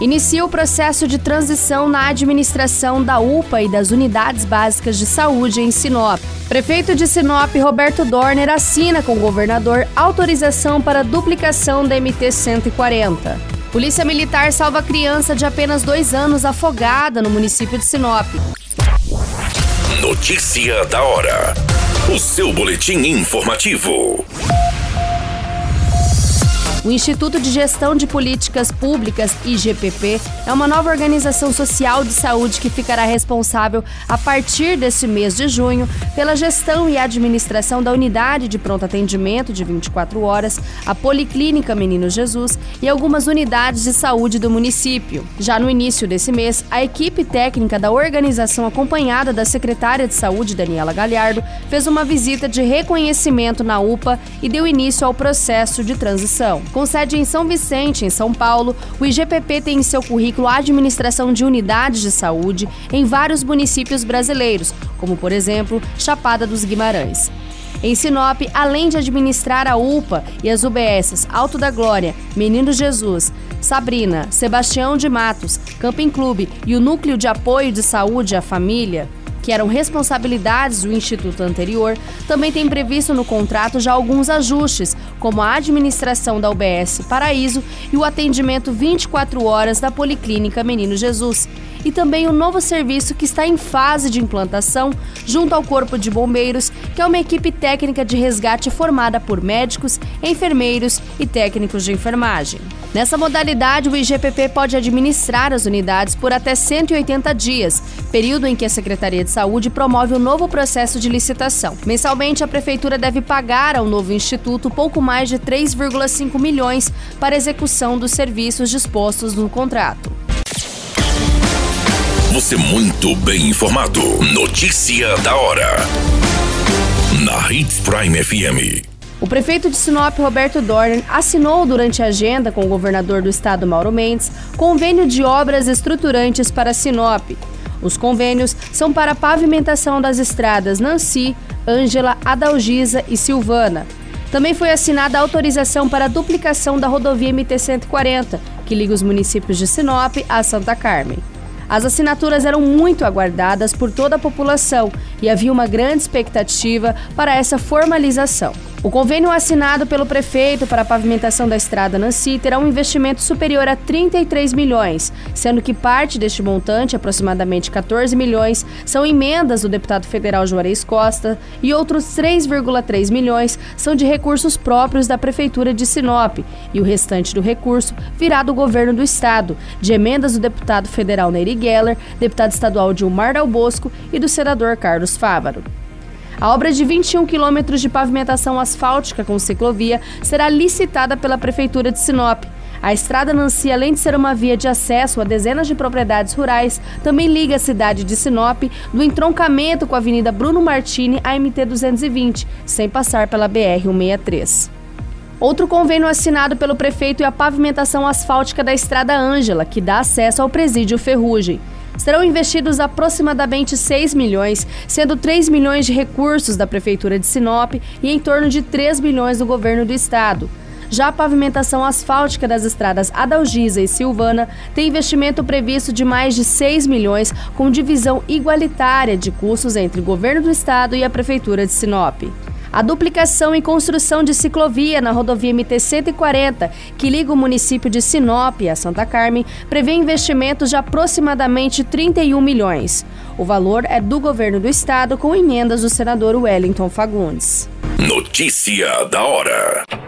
Inicia o processo de transição na administração da UPA e das unidades básicas de saúde em Sinop. Prefeito de Sinop, Roberto Dorner, assina com o governador autorização para duplicação da MT-140. Polícia Militar salva criança de apenas dois anos afogada no município de Sinop. Notícia da hora. O seu boletim informativo. O Instituto de Gestão de Políticas Públicas, IGPP, é uma nova organização social de saúde que ficará responsável, a partir deste mês de junho, pela gestão e administração da unidade de pronto atendimento de 24 horas, a Policlínica Menino Jesus e algumas unidades de saúde do município. Já no início desse mês, a equipe técnica da organização, acompanhada da secretária de Saúde, Daniela Galhardo, fez uma visita de reconhecimento na UPA e deu início ao processo de transição. Com sede em São Vicente, em São Paulo, o IGPP tem em seu currículo a administração de unidades de saúde em vários municípios brasileiros, como por exemplo Chapada dos Guimarães. Em Sinop, além de administrar a UPA e as UBSs Alto da Glória, Menino Jesus, Sabrina, Sebastião de Matos, Camping Clube e o Núcleo de Apoio de Saúde à Família, que eram responsabilidades do Instituto anterior, também tem previsto no contrato já alguns ajustes, como a administração da UBS Paraíso e o atendimento 24 horas da Policlínica Menino Jesus. E também o um novo serviço que está em fase de implantação junto ao Corpo de Bombeiros, que é uma equipe técnica de resgate formada por médicos, enfermeiros e técnicos de enfermagem. Nessa modalidade, o IGPP pode administrar as unidades por até 180 dias, período em que a Secretaria de Saúde promove um novo processo de licitação. Mensalmente, a Prefeitura deve pagar ao novo instituto pouco mais de 3,5 milhões para execução dos serviços dispostos no contrato. Você muito bem informado. Notícia da hora. Na Hits Prime FM. O prefeito de Sinop, Roberto Dorner, assinou durante a agenda com o governador do estado, Mauro Mendes, convênio de obras estruturantes para Sinop. Os convênios são para a pavimentação das estradas Nancy, Ângela, Adalgisa e Silvana. Também foi assinada a autorização para a duplicação da rodovia MT-140, que liga os municípios de Sinop a Santa Carmen. As assinaturas eram muito aguardadas por toda a população e havia uma grande expectativa para essa formalização. O convênio assinado pelo prefeito para a pavimentação da estrada Nancy terá um investimento superior a 33 milhões, sendo que parte deste montante, aproximadamente 14 milhões, são emendas do deputado federal Juarez Costa e outros 3,3 milhões são de recursos próprios da prefeitura de Sinop e o restante do recurso virá do governo do estado, de emendas do deputado federal Nery Geller, deputado estadual Dilmar Dal Bosco e do senador Carlos Fávaro. A obra de 21 quilômetros de pavimentação asfáltica com ciclovia será licitada pela Prefeitura de Sinop. A estrada Nancy, além de ser uma via de acesso a dezenas de propriedades rurais, também liga a cidade de Sinop do entroncamento com a Avenida Bruno Martini à MT 220, sem passar pela BR 163. Outro convênio assinado pelo prefeito é a pavimentação asfáltica da Estrada Ângela, que dá acesso ao presídio Ferrugem serão investidos aproximadamente 6 milhões, sendo 3 milhões de recursos da Prefeitura de Sinop e em torno de 3 milhões do governo do estado. Já a pavimentação asfáltica das estradas Adalgisa e Silvana tem investimento previsto de mais de 6 milhões, com divisão igualitária de custos entre o governo do estado e a Prefeitura de Sinop. A duplicação e construção de ciclovia na rodovia MT-140, que liga o município de Sinop a Santa Carmen, prevê investimentos de aproximadamente 31 milhões. O valor é do governo do estado com emendas do senador Wellington Fagundes. Notícia da hora.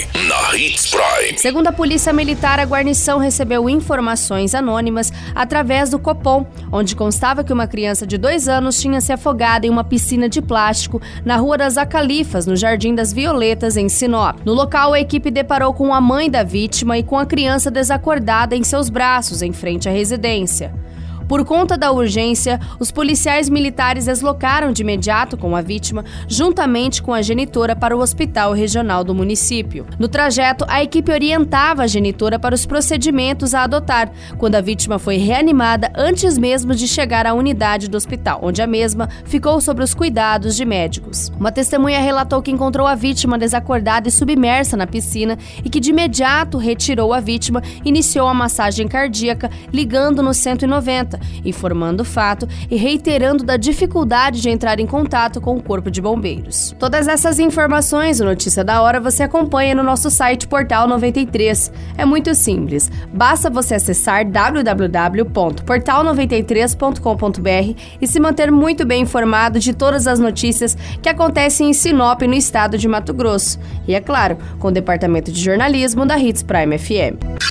na Hits Prime. Segundo a Polícia Militar, a guarnição recebeu informações anônimas através do Copom, onde constava que uma criança de dois anos tinha se afogado em uma piscina de plástico na Rua das Acalifas, no Jardim das Violetas, em Sinop. No local, a equipe deparou com a mãe da vítima e com a criança desacordada em seus braços, em frente à residência. Por conta da urgência, os policiais militares deslocaram de imediato com a vítima, juntamente com a genitora, para o hospital regional do município. No trajeto, a equipe orientava a genitora para os procedimentos a adotar, quando a vítima foi reanimada antes mesmo de chegar à unidade do hospital, onde a mesma ficou sob os cuidados de médicos. Uma testemunha relatou que encontrou a vítima desacordada e submersa na piscina e que de imediato retirou a vítima, iniciou a massagem cardíaca, ligando no 190 informando o fato e reiterando da dificuldade de entrar em contato com o Corpo de Bombeiros. Todas essas informações, o Notícia da Hora, você acompanha no nosso site Portal 93. É muito simples, basta você acessar www.portal93.com.br e se manter muito bem informado de todas as notícias que acontecem em Sinop, no estado de Mato Grosso. E é claro, com o departamento de jornalismo da Hits Prime FM.